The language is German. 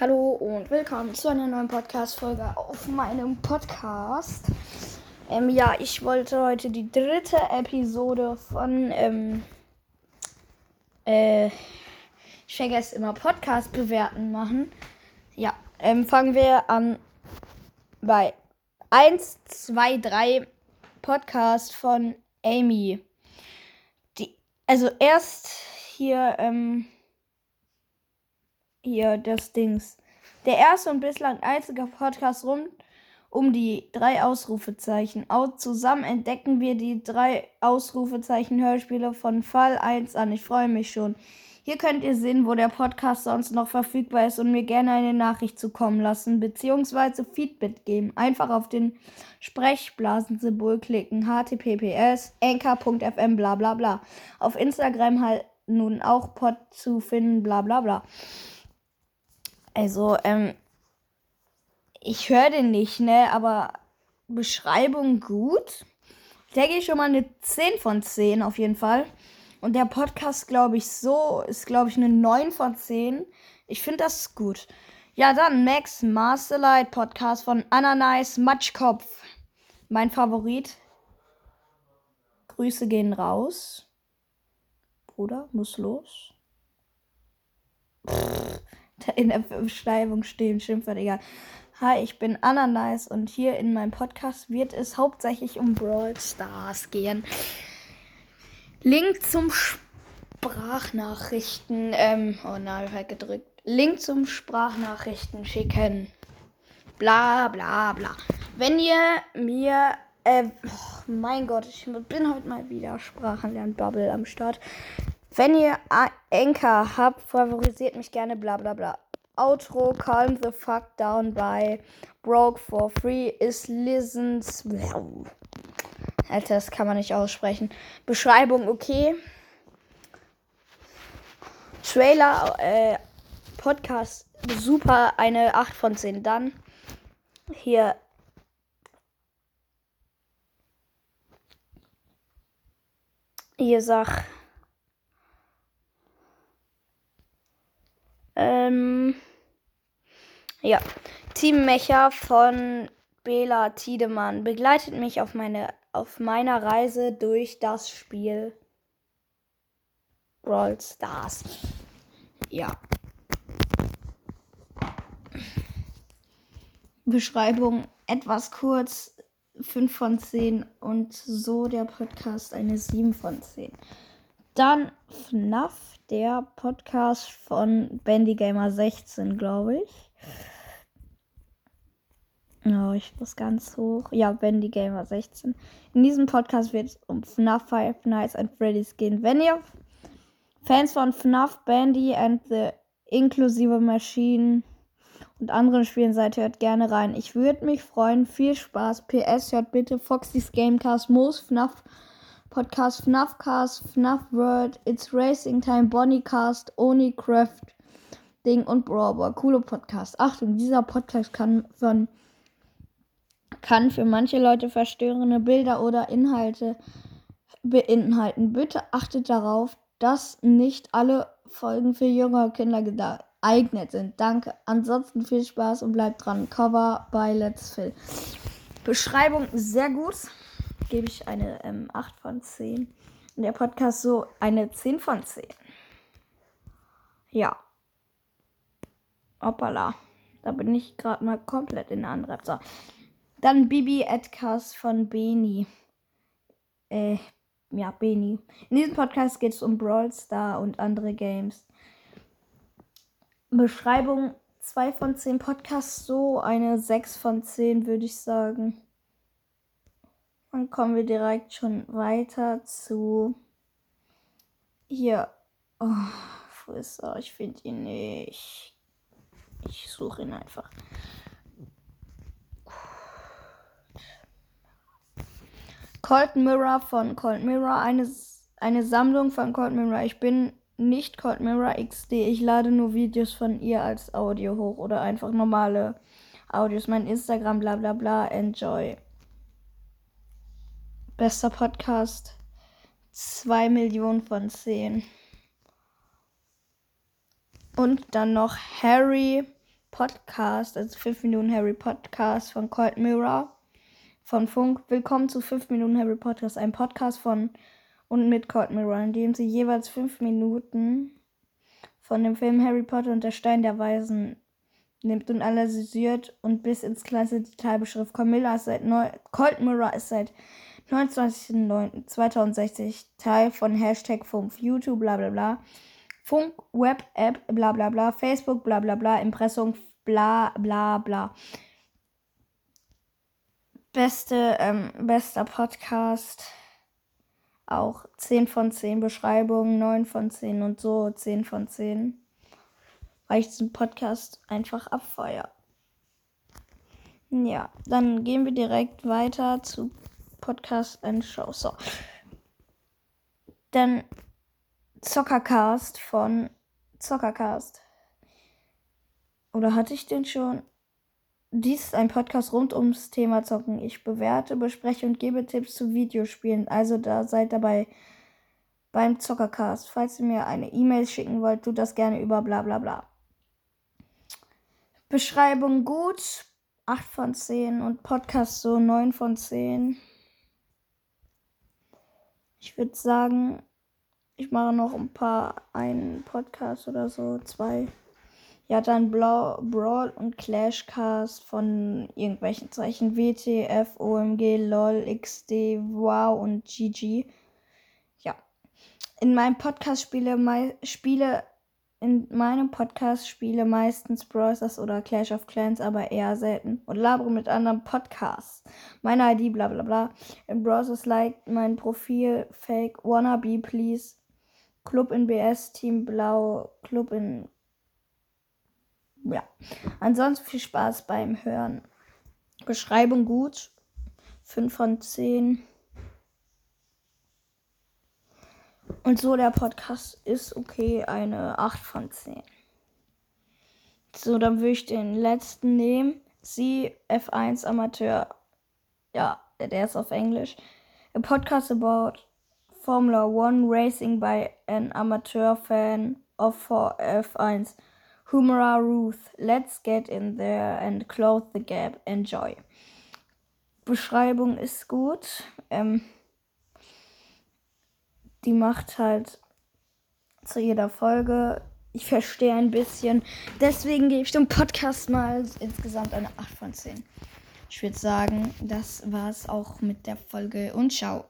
Hallo und willkommen zu einer neuen Podcast-Folge auf meinem Podcast. Ähm, ja, ich wollte heute die dritte Episode von, ähm, äh, ich vergesse immer Podcast bewerten machen. Ja, ähm, fangen wir an bei 1, 2, 3 Podcast von Amy. Die, also erst hier, ähm, hier das Dings. Der erste und bislang einzige Podcast rund um die drei Ausrufezeichen. Auch zusammen entdecken wir die drei Ausrufezeichen Hörspiele von Fall 1 an. Ich freue mich schon. Hier könnt ihr sehen, wo der Podcast sonst noch verfügbar ist und mir gerne eine Nachricht zukommen lassen, beziehungsweise Feedback geben. Einfach auf den Sprechblasensymbol klicken. https anchor.fm bla bla bla. Auf Instagram halt nun auch Pod zu finden, bla bla bla. Also, ähm, ich höre den nicht, ne, aber Beschreibung gut. Der geht schon mal eine 10 von 10 auf jeden Fall. Und der Podcast, glaube ich, so ist, glaube ich, eine 9 von 10. Ich finde das gut. Ja, dann Max Masterlight Podcast von Ananice Matschkopf. Mein Favorit. Grüße gehen raus. Bruder, muss los. In der Beschreibung stehen, Schimpfwort, egal. Hi, ich bin Ananice und hier in meinem Podcast wird es hauptsächlich um Brawl Stars gehen. Link zum Sprachnachrichten, ähm, oh nein, halt gedrückt. Link zum Sprachnachrichten schicken. Bla bla bla. Wenn ihr mir, äh, oh mein Gott, ich bin heute mal wieder Sprachenlernbubble am Start. Wenn ihr Anchor habt, favorisiert mich gerne, bla bla bla. Outro, calm the fuck down by broke for free is listens. Alter, das kann man nicht aussprechen. Beschreibung okay. Trailer, äh, Podcast super, eine 8 von 10. Dann hier hier sag Ähm, ja. Team Mecha von Bela Tiedemann begleitet mich auf, meine, auf meiner Reise durch das Spiel Brawl Stars. Ja. Beschreibung etwas kurz, 5 von 10 und so der Podcast eine 7 von 10. Dann FNAF, der Podcast von Bandy Gamer 16, glaube ich. Oh, ich muss ganz hoch. Ja, Bandy Gamer 16. In diesem Podcast wird es um FNAF Five Nights at Freddy's gehen. Wenn ihr Fans von FNAF, Bandy and the Inclusive Machine und anderen Spielen seid, hört gerne rein. Ich würde mich freuen. Viel Spaß. PS, hört bitte Foxys Gamecast, Moos, FNAF Podcast FNAFcast, FNAF World, It's Racing Time, Bonnycast, Onicraft Ding und Brawl. Coole Podcast. Achtung, dieser Podcast kann von kann für manche Leute verstörende Bilder oder Inhalte beinhalten. Bitte achtet darauf, dass nicht alle Folgen für jüngere Kinder geeignet sind. Danke. Ansonsten viel Spaß und bleibt dran. Cover bei Let's Fill. Beschreibung sehr gut gebe ich eine ähm, 8 von 10. Und der Podcast so eine 10 von 10. Ja. Hoppala. Da bin ich gerade mal komplett in der anderen. So. Dann Bibi Edcast von Beni. Äh, ja, Beni. In diesem Podcast geht es um Brawl Star und andere Games. Beschreibung 2 von 10 Podcasts so, eine 6 von 10 würde ich sagen. Dann kommen wir direkt schon weiter zu hier. Oh, wo ist er? Ich finde ihn nicht. Ich suche ihn einfach. Cold Mirror von Cold Mirror. Eine, eine Sammlung von Cold Mirror. Ich bin nicht Cold Mirror XD. Ich lade nur Videos von ihr als Audio hoch oder einfach normale Audios. Mein Instagram, bla bla bla. Enjoy. Bester Podcast. 2 Millionen von 10. Und dann noch Harry Podcast, also 5 Minuten Harry Podcast von Colt Mirror von Funk. Willkommen zu 5 Minuten Harry Podcast, ein Podcast von und mit Colt Mirror, in dem sie jeweils 5 Minuten von dem Film Harry Potter und der Stein der Weisen nimmt und analysiert und bis ins kleinste Detail beschrift. Camilla ist seit neu Colt Mirror ist seit 29.09.2060 Teil von Hashtag Funk, YouTube, bla bla bla. Funk, Web, App, bla bla bla, Facebook, bla bla bla, Impressum, bla bla bla. Beste, ähm, bester Podcast. Auch 10 von 10 Beschreibungen, 9 von 10 und so 10 von 10 weil ich diesen Podcast einfach abfeuer. Ja, dann gehen wir direkt weiter zu Podcast and Show. So. Dann Zockercast von Zockercast. Oder hatte ich den schon? Dies ist ein Podcast rund ums Thema Zocken. Ich bewerte, bespreche und gebe Tipps zu Videospielen. Also da seid dabei beim Zockercast. Falls ihr mir eine E-Mail schicken wollt, tut das gerne über bla bla bla. Beschreibung gut, 8 von 10 und Podcast so 9 von 10. Ich würde sagen, ich mache noch ein paar, einen Podcast oder so, zwei. Ja, dann Blau, Brawl und Clashcast von irgendwelchen Zeichen. WTF, OMG, LOL, XD, Wow und GG. Ja. In meinem Podcast spiele, spiele in meinem Podcast spiele meistens Brawlers oder Clash of Clans, aber eher selten und labere mit anderen Podcasts. Meine ID, bla bla bla. In Brawlers like mein Profil, Fake, Wannabe, please. Club in BS, Team Blau, Club in. Ja. Ansonsten viel Spaß beim Hören. Beschreibung gut. 5 von 10. Und so, der Podcast ist okay, eine 8 von 10. So, dann würde ich den letzten nehmen. Sie, F1 Amateur. Ja, der ist auf Englisch. A podcast about Formula One racing by an amateur fan of F1. Humora Ruth. Let's get in there and close the gap. Enjoy. Beschreibung ist gut. Ähm, die macht halt zu jeder Folge. Ich verstehe ein bisschen. Deswegen gebe ich dem Podcast mal insgesamt eine 8 von 10. Ich würde sagen, das war es auch mit der Folge und ciao.